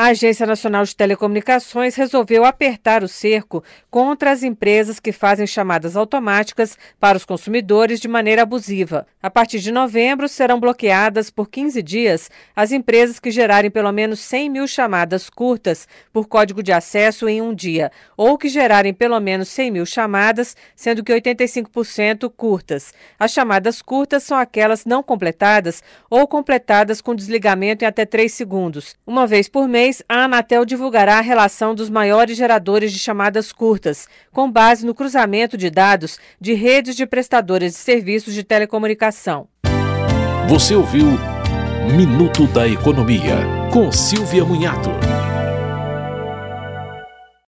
A Agência Nacional de Telecomunicações resolveu apertar o cerco contra as empresas que fazem chamadas automáticas para os consumidores de maneira abusiva. A partir de novembro, serão bloqueadas por 15 dias as empresas que gerarem pelo menos 100 mil chamadas curtas por código de acesso em um dia, ou que gerarem pelo menos 100 mil chamadas, sendo que 85% curtas. As chamadas curtas são aquelas não completadas ou completadas com desligamento em até 3 segundos. Uma vez por mês, mês, a Anatel divulgará a relação dos maiores geradores de chamadas curtas, com base no cruzamento de dados de redes de prestadores de serviços de telecomunicação. Você ouviu Minuto da Economia, com Silvia Munhato.